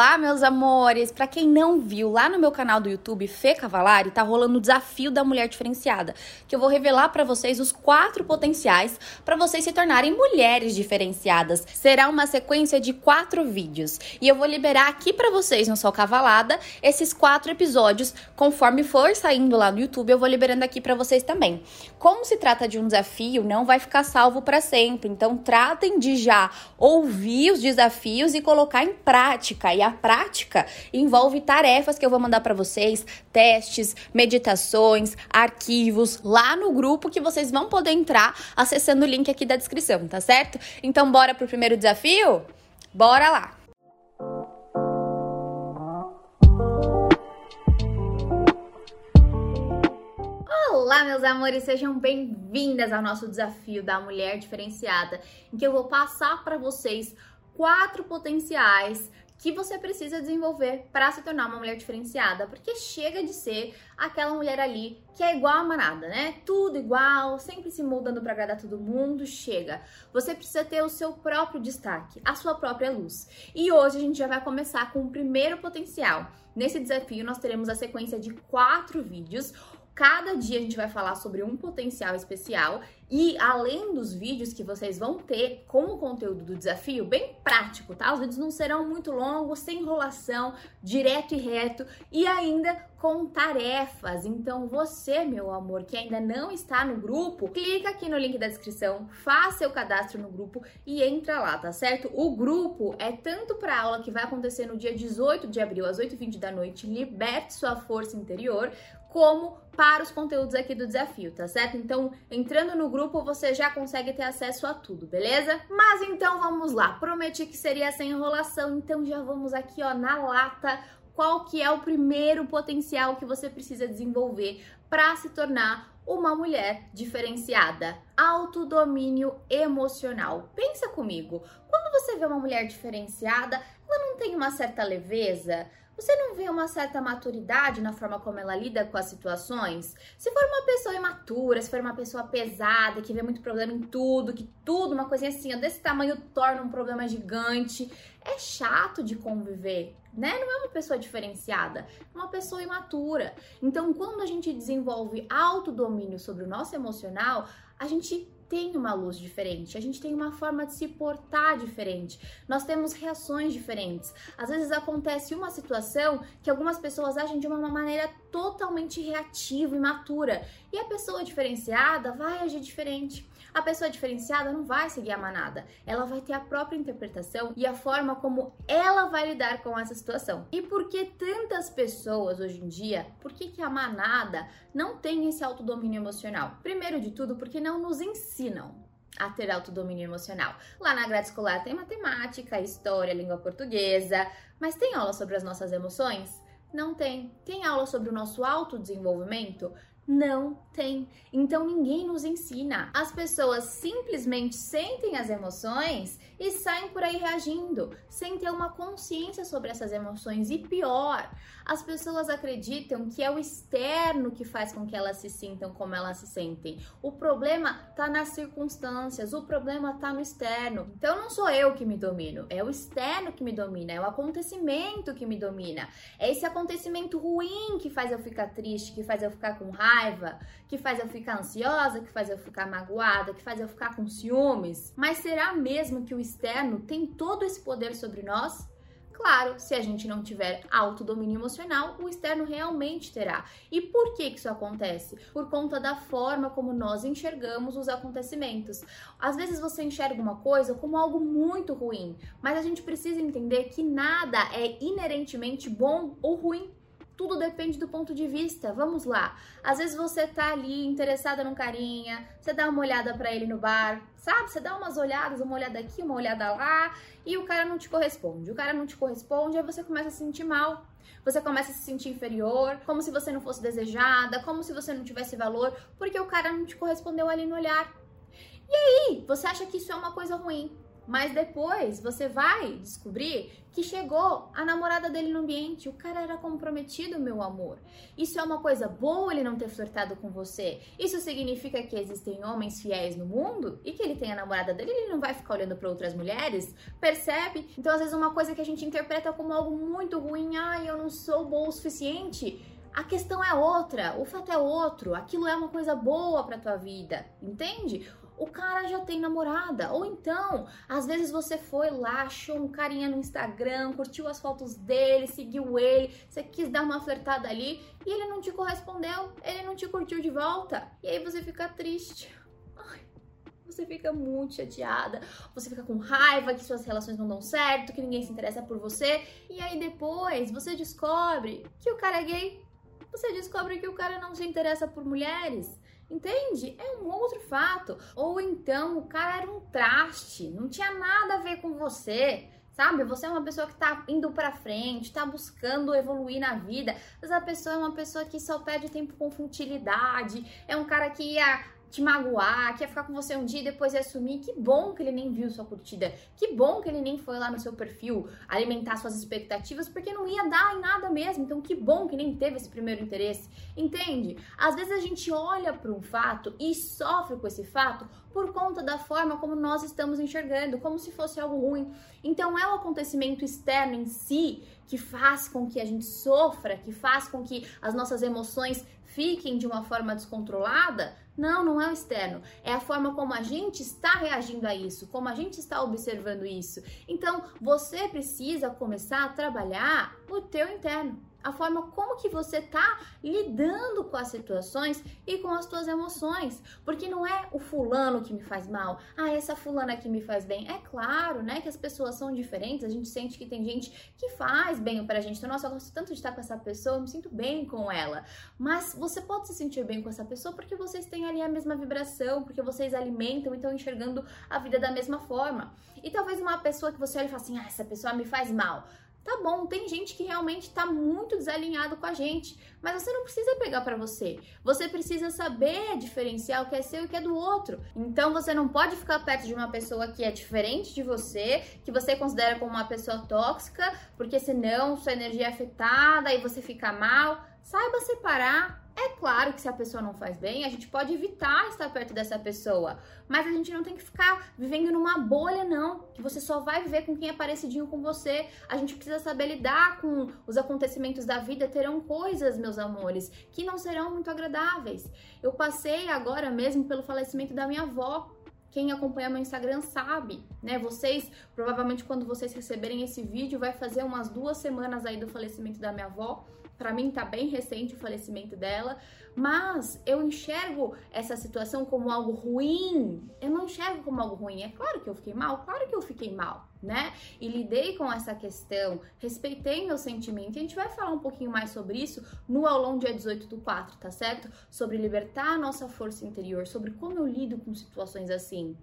Olá, meus amores! Para quem não viu, lá no meu canal do YouTube, Fê Cavalari, tá rolando o desafio da mulher diferenciada, que eu vou revelar para vocês os quatro potenciais para vocês se tornarem mulheres diferenciadas. Será uma sequência de quatro vídeos e eu vou liberar aqui para vocês no Sol Cavalada esses quatro episódios, conforme for saindo lá no YouTube, eu vou liberando aqui para vocês também. Como se trata de um desafio, não vai ficar salvo para sempre, então tratem de já ouvir os desafios e colocar em prática. E prática envolve tarefas que eu vou mandar para vocês, testes, meditações, arquivos lá no grupo que vocês vão poder entrar acessando o link aqui da descrição, tá certo? Então bora pro primeiro desafio? Bora lá. Olá, meus amores, sejam bem-vindas ao nosso desafio da mulher diferenciada, em que eu vou passar para vocês quatro potenciais que você precisa desenvolver para se tornar uma mulher diferenciada, porque chega de ser aquela mulher ali que é igual a manada, né? Tudo igual, sempre se moldando para agradar todo mundo, chega. Você precisa ter o seu próprio destaque, a sua própria luz. E hoje a gente já vai começar com o primeiro potencial. Nesse desafio nós teremos a sequência de quatro vídeos Cada dia a gente vai falar sobre um potencial especial e além dos vídeos que vocês vão ter com o conteúdo do desafio, bem prático, tá? Os vídeos não serão muito longos, sem enrolação, direto e reto e ainda com tarefas. Então você, meu amor, que ainda não está no grupo, clica aqui no link da descrição, faça seu cadastro no grupo e entra lá, tá certo? O grupo é tanto para aula que vai acontecer no dia 18 de abril às 8h20 da noite, liberte sua força interior, como para os conteúdos aqui do desafio, tá certo? Então, entrando no grupo, você já consegue ter acesso a tudo, beleza? Mas então vamos lá. Prometi que seria sem enrolação, então já vamos aqui, ó, na lata. Qual que é o primeiro potencial que você precisa desenvolver para se tornar uma mulher diferenciada? Autodomínio emocional. Pensa comigo. Quando você vê uma mulher diferenciada, ela não tem uma certa leveza, você não vê uma certa maturidade na forma como ela lida com as situações? Se for uma pessoa imatura, se for uma pessoa pesada, que vê muito problema em tudo, que tudo, uma coisinha assim, desse tamanho torna um problema gigante, é chato de conviver, né? Não é uma pessoa diferenciada, é uma pessoa imatura. Então, quando a gente desenvolve autodomínio sobre o nosso emocional, a gente tem uma luz diferente, a gente tem uma forma de se portar diferente, nós temos reações diferentes. Às vezes acontece uma situação que algumas pessoas agem de uma maneira totalmente reativa e imatura, e a pessoa diferenciada vai agir diferente. A pessoa diferenciada não vai seguir a manada, ela vai ter a própria interpretação e a forma como ela vai lidar com essa situação. E por que tantas pessoas hoje em dia, por que, que a manada não tem esse autodomínio emocional? Primeiro de tudo, porque não nos ensinam a ter autodomínio emocional. Lá na grade escolar tem matemática, história, língua portuguesa, mas tem aula sobre as nossas emoções? Não tem. Tem aula sobre o nosso autodesenvolvimento? Não tem. Então ninguém nos ensina. As pessoas simplesmente sentem as emoções e saem por aí reagindo, sem ter uma consciência sobre essas emoções. E pior, as pessoas acreditam que é o externo que faz com que elas se sintam como elas se sentem. O problema tá nas circunstâncias, o problema tá no externo. Então não sou eu que me domino, é o externo que me domina, é o acontecimento que me domina. É esse acontecimento ruim que faz eu ficar triste, que faz eu ficar com raiva, que faz eu ficar ansiosa, que faz eu ficar magoada, que faz eu ficar com ciúmes. Mas será mesmo que o externo tem todo esse poder sobre nós? Claro, se a gente não tiver autodomínio emocional, o externo realmente terá. E por que isso acontece? Por conta da forma como nós enxergamos os acontecimentos. Às vezes você enxerga uma coisa como algo muito ruim, mas a gente precisa entender que nada é inerentemente bom ou ruim tudo depende do ponto de vista. Vamos lá. Às vezes você tá ali interessada num carinha, você dá uma olhada para ele no bar, sabe? Você dá umas olhadas, uma olhada aqui, uma olhada lá, e o cara não te corresponde. O cara não te corresponde, aí você começa a se sentir mal. Você começa a se sentir inferior, como se você não fosse desejada, como se você não tivesse valor, porque o cara não te correspondeu ali no olhar. E aí, você acha que isso é uma coisa ruim? Mas depois você vai descobrir que chegou a namorada dele no ambiente. O cara era comprometido, meu amor. Isso é uma coisa boa ele não ter flertado com você. Isso significa que existem homens fiéis no mundo e que ele tem a namorada dele, ele não vai ficar olhando para outras mulheres? Percebe? Então, às vezes, uma coisa que a gente interpreta como algo muito ruim, ai, eu não sou boa o suficiente. A questão é outra, o fato é outro, aquilo é uma coisa boa para tua vida, entende? O cara já tem namorada. Ou então, às vezes você foi lá, achou um carinha no Instagram, curtiu as fotos dele, seguiu ele, você quis dar uma flertada ali e ele não te correspondeu, ele não te curtiu de volta. E aí você fica triste. Ai, você fica muito chateada, você fica com raiva que suas relações não dão certo, que ninguém se interessa por você. E aí depois você descobre que o cara é gay. Você descobre que o cara não se interessa por mulheres. Entende? É um outro fato. Ou então o cara era um traste, não tinha nada a ver com você. Sabe? Você é uma pessoa que tá indo pra frente, tá buscando evoluir na vida. Mas a pessoa é uma pessoa que só perde tempo com futilidade. É um cara que ia te magoar, quer ficar com você um dia e depois ia sumir. Que bom que ele nem viu sua curtida. Que bom que ele nem foi lá no seu perfil alimentar suas expectativas, porque não ia dar em nada mesmo. Então, que bom que nem teve esse primeiro interesse. Entende? Às vezes a gente olha para um fato e sofre com esse fato por conta da forma como nós estamos enxergando, como se fosse algo ruim. Então, é o acontecimento externo em si que faz com que a gente sofra, que faz com que as nossas emoções fiquem de uma forma descontrolada? Não, não é o externo. É a forma como a gente está reagindo a isso, como a gente está observando isso. Então, você precisa começar a trabalhar o teu interno a forma como que você tá lidando com as situações e com as suas emoções, porque não é o fulano que me faz mal, ah, essa fulana que me faz bem. É claro, né, que as pessoas são diferentes, a gente sente que tem gente que faz bem pra gente. Então, nossa, eu gosto tanto de estar com essa pessoa, eu me sinto bem com ela. Mas você pode se sentir bem com essa pessoa porque vocês têm ali a mesma vibração, porque vocês alimentam e estão enxergando a vida da mesma forma. E talvez uma pessoa que você olha e fala assim, ah, essa pessoa me faz mal. Tá bom, tem gente que realmente tá muito desalinhado com a gente, mas você não precisa pegar para você. Você precisa saber diferenciar o que é seu e o que é do outro. Então você não pode ficar perto de uma pessoa que é diferente de você, que você considera como uma pessoa tóxica, porque senão sua energia é afetada e você fica mal. Saiba separar é claro que se a pessoa não faz bem, a gente pode evitar estar perto dessa pessoa, mas a gente não tem que ficar vivendo numa bolha, não, que você só vai viver com quem é parecidinho com você. A gente precisa saber lidar com os acontecimentos da vida. Terão coisas, meus amores, que não serão muito agradáveis. Eu passei agora mesmo pelo falecimento da minha avó. Quem acompanha meu Instagram sabe, né? Vocês, provavelmente, quando vocês receberem esse vídeo, vai fazer umas duas semanas aí do falecimento da minha avó. Para mim tá bem recente o falecimento dela, mas eu enxergo essa situação como algo ruim. Eu não enxergo como algo ruim. É claro que eu fiquei mal, claro que eu fiquei mal, né? E lidei com essa questão, respeitei meu sentimento. E a gente vai falar um pouquinho mais sobre isso no aulão dia 18 do 4, tá certo? Sobre libertar a nossa força interior, sobre como eu lido com situações assim.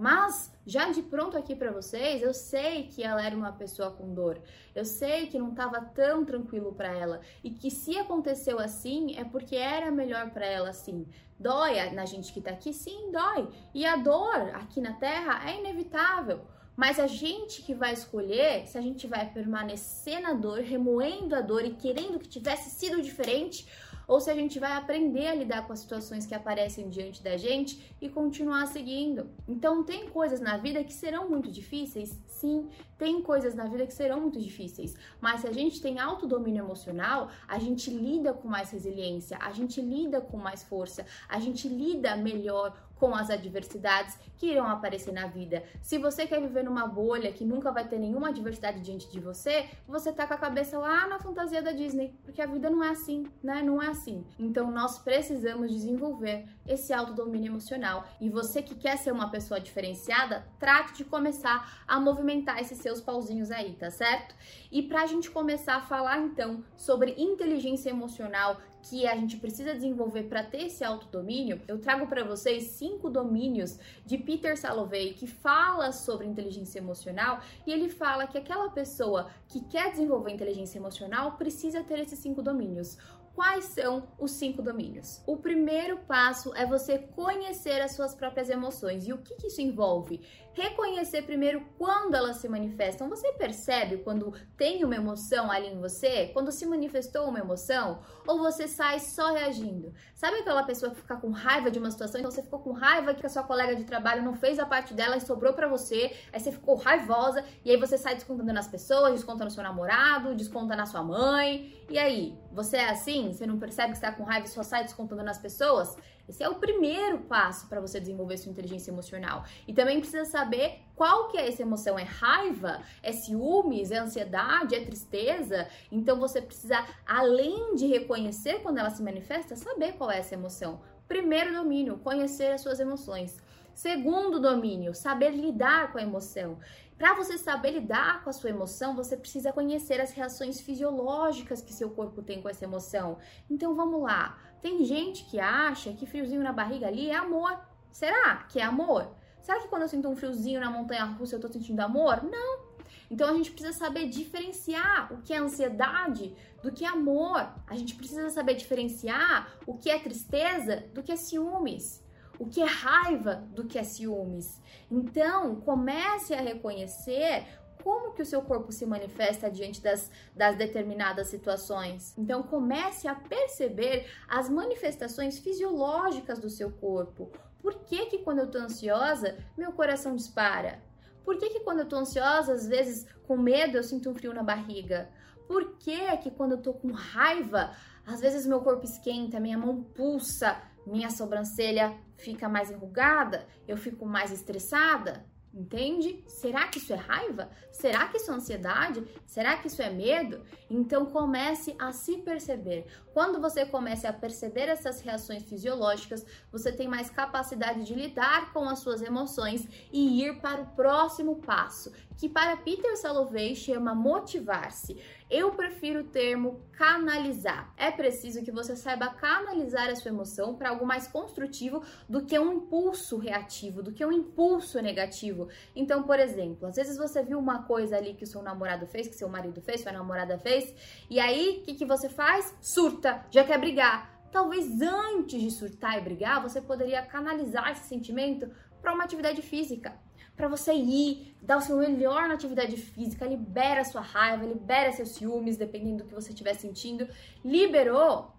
Mas já de pronto aqui para vocês, eu sei que ela era uma pessoa com dor. Eu sei que não estava tão tranquilo para ela e que se aconteceu assim é porque era melhor para ela assim. Dói na gente que tá aqui, sim, dói. E a dor aqui na Terra é inevitável. Mas a gente que vai escolher se a gente vai permanecer na dor, remoendo a dor e querendo que tivesse sido diferente, ou se a gente vai aprender a lidar com as situações que aparecem diante da gente e continuar seguindo. Então, tem coisas na vida que serão muito difíceis? Sim, tem coisas na vida que serão muito difíceis, mas se a gente tem autodomínio emocional, a gente lida com mais resiliência, a gente lida com mais força, a gente lida melhor com as adversidades que irão aparecer na vida. Se você quer viver numa bolha que nunca vai ter nenhuma adversidade diante de você, você tá com a cabeça lá na fantasia da Disney, porque a vida não é assim, né? Não é assim. Então nós precisamos desenvolver esse autodomínio emocional. E você que quer ser uma pessoa diferenciada, trate de começar a movimentar esses seus pauzinhos aí, tá certo? E pra gente começar a falar então sobre inteligência emocional, que a gente precisa desenvolver para ter esse autodomínio, eu trago para vocês cinco domínios de Peter Salovey que fala sobre inteligência emocional e ele fala que aquela pessoa que quer desenvolver inteligência emocional precisa ter esses cinco domínios. Quais são os cinco domínios? O primeiro passo é você conhecer as suas próprias emoções. E o que, que isso envolve? Reconhecer primeiro quando elas se manifestam. Você percebe quando tem uma emoção ali em você? Quando se manifestou uma emoção? Ou você sai só reagindo? Sabe aquela pessoa que fica com raiva de uma situação? Então você ficou com raiva que a sua colega de trabalho não fez a parte dela e sobrou para você. Aí você ficou raivosa e aí você sai descontando nas pessoas, desconta no seu namorado, desconta na sua mãe. E aí, você é assim? Você não percebe que está com raiva e só sai descontando nas pessoas? Esse é o primeiro passo para você desenvolver sua inteligência emocional. E também precisa saber qual que é essa emoção. É raiva? É ciúmes? É ansiedade? É tristeza? Então você precisa, além de reconhecer quando ela se manifesta, saber qual é essa emoção. Primeiro domínio, conhecer as suas emoções. Segundo domínio, saber lidar com a emoção. Para você saber lidar com a sua emoção, você precisa conhecer as reações fisiológicas que seu corpo tem com essa emoção. Então vamos lá. Tem gente que acha que friozinho na barriga ali é amor. Será que é amor? Será que quando eu sinto um friozinho na montanha russa eu tô sentindo amor? Não. Então a gente precisa saber diferenciar o que é ansiedade do que é amor. A gente precisa saber diferenciar o que é tristeza do que é ciúmes o que é raiva do que é ciúmes. Então, comece a reconhecer como que o seu corpo se manifesta diante das, das determinadas situações. Então comece a perceber as manifestações fisiológicas do seu corpo. Por que que quando eu tô ansiosa, meu coração dispara? Por que que quando eu tô ansiosa, às vezes com medo, eu sinto um frio na barriga? Por que que quando eu tô com raiva, às vezes meu corpo esquenta, minha mão pulsa, minha sobrancelha fica mais enrugada, eu fico mais estressada, entende? Será que isso é raiva? Será que isso é ansiedade? Será que isso é medo? Então comece a se perceber. Quando você comece a perceber essas reações fisiológicas, você tem mais capacidade de lidar com as suas emoções e ir para o próximo passo, que para Peter Salovey chama motivar-se. Eu prefiro o termo canalizar. É preciso que você saiba canalizar a sua emoção para algo mais construtivo do que um impulso reativo, do que um impulso negativo. Então, por exemplo, às vezes você viu uma coisa ali que o seu namorado fez, que seu marido fez, sua namorada fez, e aí o que, que você faz? Surta, já quer brigar. Talvez antes de surtar e brigar, você poderia canalizar esse sentimento para uma atividade física para você ir, dar o seu melhor na atividade física, libera sua raiva, libera seus ciúmes, dependendo do que você estiver sentindo. Liberou,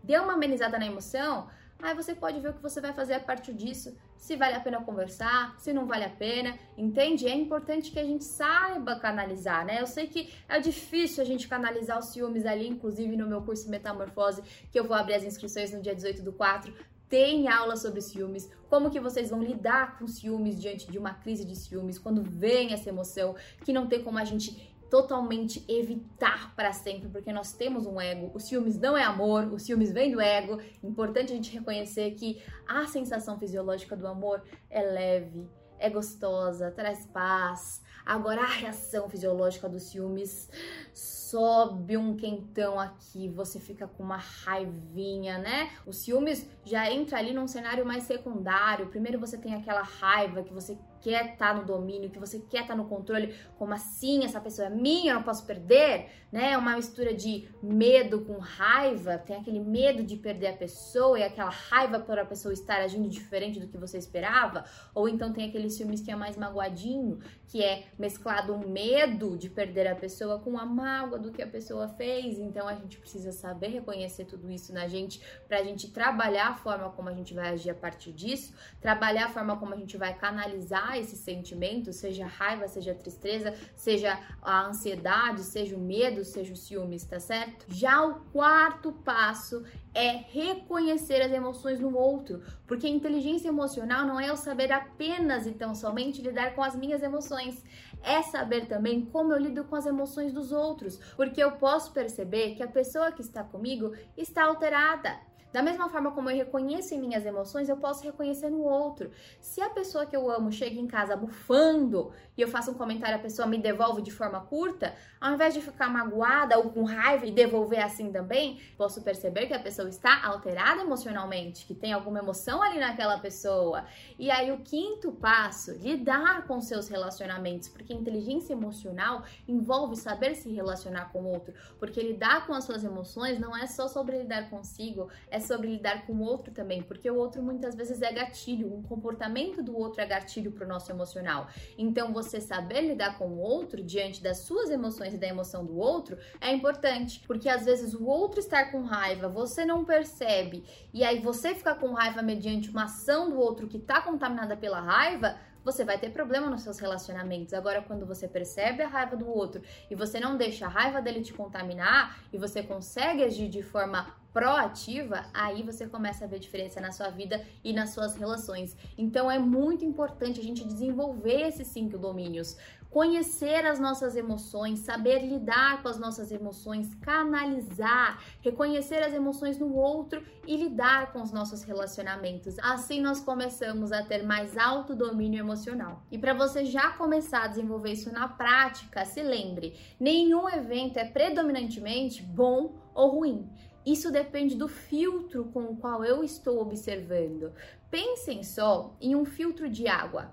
deu uma amenizada na emoção, aí você pode ver o que você vai fazer a partir disso, se vale a pena conversar, se não vale a pena, entende? É importante que a gente saiba canalizar, né? Eu sei que é difícil a gente canalizar os ciúmes ali, inclusive no meu curso Metamorfose, que eu vou abrir as inscrições no dia 18 do 4, tem aula sobre ciúmes, como que vocês vão lidar com ciúmes diante de uma crise de ciúmes, quando vem essa emoção que não tem como a gente totalmente evitar para sempre, porque nós temos um ego. O ciúmes não é amor, o ciúmes vem do ego. Importante a gente reconhecer que a sensação fisiológica do amor é leve, é gostosa, traz paz. Agora a reação fisiológica dos ciúmes sobe um quentão aqui, você fica com uma raivinha, né? O ciúmes já entra ali num cenário mais secundário. Primeiro você tem aquela raiva que você quer estar tá no domínio, que você quer estar tá no controle, como assim essa pessoa é minha, eu não posso perder, né? É uma mistura de medo com raiva, tem aquele medo de perder a pessoa e aquela raiva por a pessoa estar agindo diferente do que você esperava, ou então tem aqueles filmes que é mais magoadinho, que é mesclado um medo de perder a pessoa com a mágoa do que a pessoa fez. Então a gente precisa saber reconhecer tudo isso na gente pra gente trabalhar a forma como a gente vai agir a partir disso, trabalhar a forma como a gente vai canalizar esse sentimento, seja raiva, seja tristeza, seja a ansiedade, seja o medo, seja o ciúmes, tá certo? Já o quarto passo é reconhecer as emoções no outro, porque a inteligência emocional não é eu saber apenas e tão somente lidar com as minhas emoções, é saber também como eu lido com as emoções dos outros, porque eu posso perceber que a pessoa que está comigo está alterada Da mesma forma como eu reconheço em minhas emoções, eu posso reconhecer no outro. Se a pessoa que eu amo chega em casa bufando e eu faço um comentário, a pessoa me devolve de forma curta, ao invés de ficar magoada ou com raiva e devolver assim também, posso perceber que a pessoa está alterada emocionalmente, que tem alguma emoção ali naquela pessoa. E aí o quinto passo, lidar com seus relacionamentos, porque inteligência emocional envolve saber se relacionar com o outro, porque lidar com as suas emoções não é só sobre lidar consigo, é sobre lidar com o outro também, porque o outro muitas vezes é gatilho, o comportamento do outro é gatilho para o nosso emocional. Então você saber lidar com o outro diante das suas emoções e da emoção do outro é importante, porque às vezes o outro estar com raiva, você não percebe, e aí você fica com raiva mediante uma ação do outro que está contaminada pela raiva, você vai ter problema nos seus relacionamentos. Agora, quando você percebe a raiva do outro e você não deixa a raiva dele te contaminar e você consegue agir de forma proativa, aí você começa a ver diferença na sua vida e nas suas relações. Então é muito importante a gente desenvolver esses cinco domínios conhecer as nossas emoções, saber lidar com as nossas emoções, canalizar, reconhecer as emoções no outro e lidar com os nossos relacionamentos. Assim nós começamos a ter mais alto domínio emocional. E para você já começar a desenvolver isso na prática, se lembre, nenhum evento é predominantemente bom ou ruim. Isso depende do filtro com o qual eu estou observando. Pensem só em um filtro de água.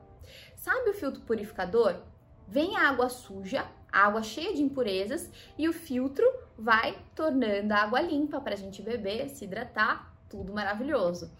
Sabe o filtro purificador? Vem a água suja, a água cheia de impurezas, e o filtro vai tornando a água limpa para a gente beber, se hidratar, tudo maravilhoso.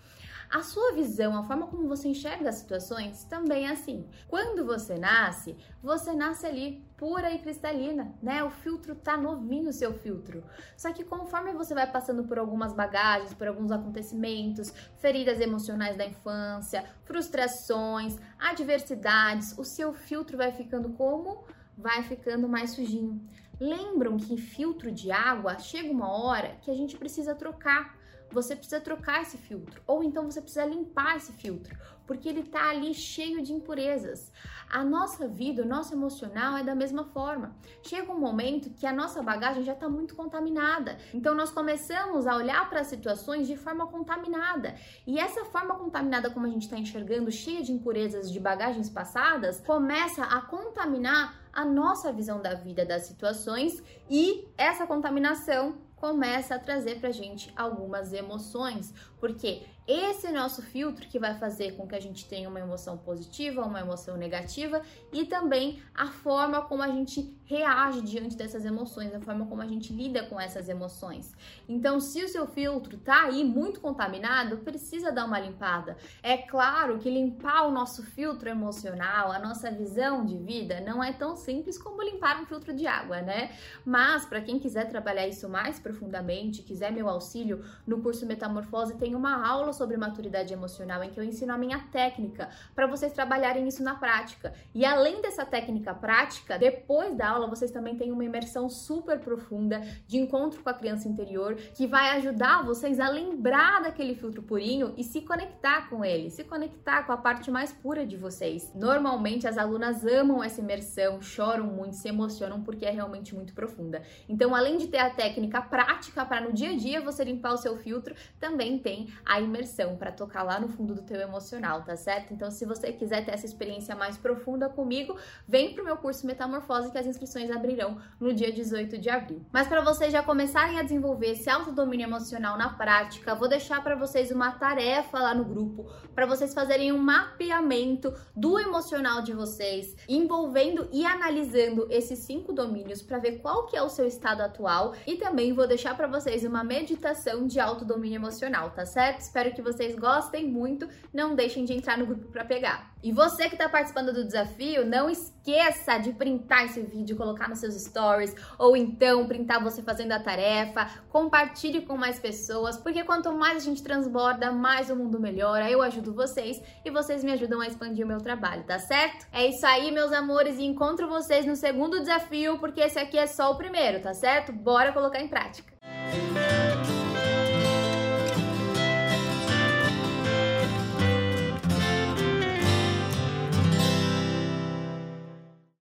A sua visão, a forma como você enxerga as situações também é assim. Quando você nasce, você nasce ali pura e cristalina, né? O filtro tá novinho, o seu filtro. Só que conforme você vai passando por algumas bagagens, por alguns acontecimentos, feridas emocionais da infância, frustrações, adversidades, o seu filtro vai ficando como? Vai ficando mais sujinho. Lembram que filtro de água chega uma hora que a gente precisa trocar você precisa trocar esse filtro, ou então você precisa limpar esse filtro, porque ele tá ali cheio de impurezas. A nossa vida, o nosso emocional é da mesma forma. Chega um momento que a nossa bagagem já está muito contaminada. Então nós começamos a olhar para as situações de forma contaminada. E essa forma contaminada como a gente está enxergando, cheia de impurezas de bagagens passadas, começa a contaminar a nossa visão da vida, das situações, e essa contaminação começa a trazer pra gente algumas emoções, porque esse nosso filtro que vai fazer com que a gente tenha uma emoção positiva, uma emoção negativa e também a forma como a gente reage diante dessas emoções, a forma como a gente lida com essas emoções. Então, se o seu filtro tá aí muito contaminado, precisa dar uma limpada. É claro que limpar o nosso filtro emocional, a nossa visão de vida, não é tão simples como limpar um filtro de água, né? Mas para quem quiser trabalhar isso mais profundamente, quiser meu auxílio, no curso Metamorfose tem uma aula sobre maturidade emocional em que eu ensino a minha técnica para vocês trabalharem isso na prática. E além dessa técnica prática, depois da aula vocês também têm uma imersão super profunda de encontro com a criança interior que vai ajudar vocês a lembrar daquele filtro purinho e se conectar com ele, se conectar com a parte mais pura de vocês. Normalmente as alunas amam essa imersão, choram muito, se emocionam porque é realmente muito profunda. Então, além de ter a técnica prática para no dia a dia você limpar o seu filtro, também tem a imersão para tocar lá no fundo do teu emocional, tá certo? Então, se você quiser ter essa experiência mais profunda comigo, vem pro meu curso Metamorfose que as inscrições abrirão no dia 18 de abril. Mas para vocês já começarem a desenvolver esse autodomínio emocional na prática, vou deixar para vocês uma tarefa lá no grupo para vocês fazerem um mapeamento do emocional de vocês, envolvendo e analisando esses cinco domínios para ver qual que é o seu estado atual e também vou deixar para vocês uma meditação de autodomínio emocional, tá certo? Espero que vocês gostem muito. Não deixem de entrar no grupo para pegar. E você que está participando do desafio, não esqueça de printar esse vídeo, colocar nos seus stories, ou então printar você fazendo a tarefa, compartilhe com mais pessoas, porque quanto mais a gente transborda, mais o mundo melhora. Eu ajudo vocês e vocês me ajudam a expandir o meu trabalho, tá certo? É isso aí, meus amores, e encontro vocês no segundo desafio, porque esse aqui é só o primeiro, tá certo? Bora colocar em prática.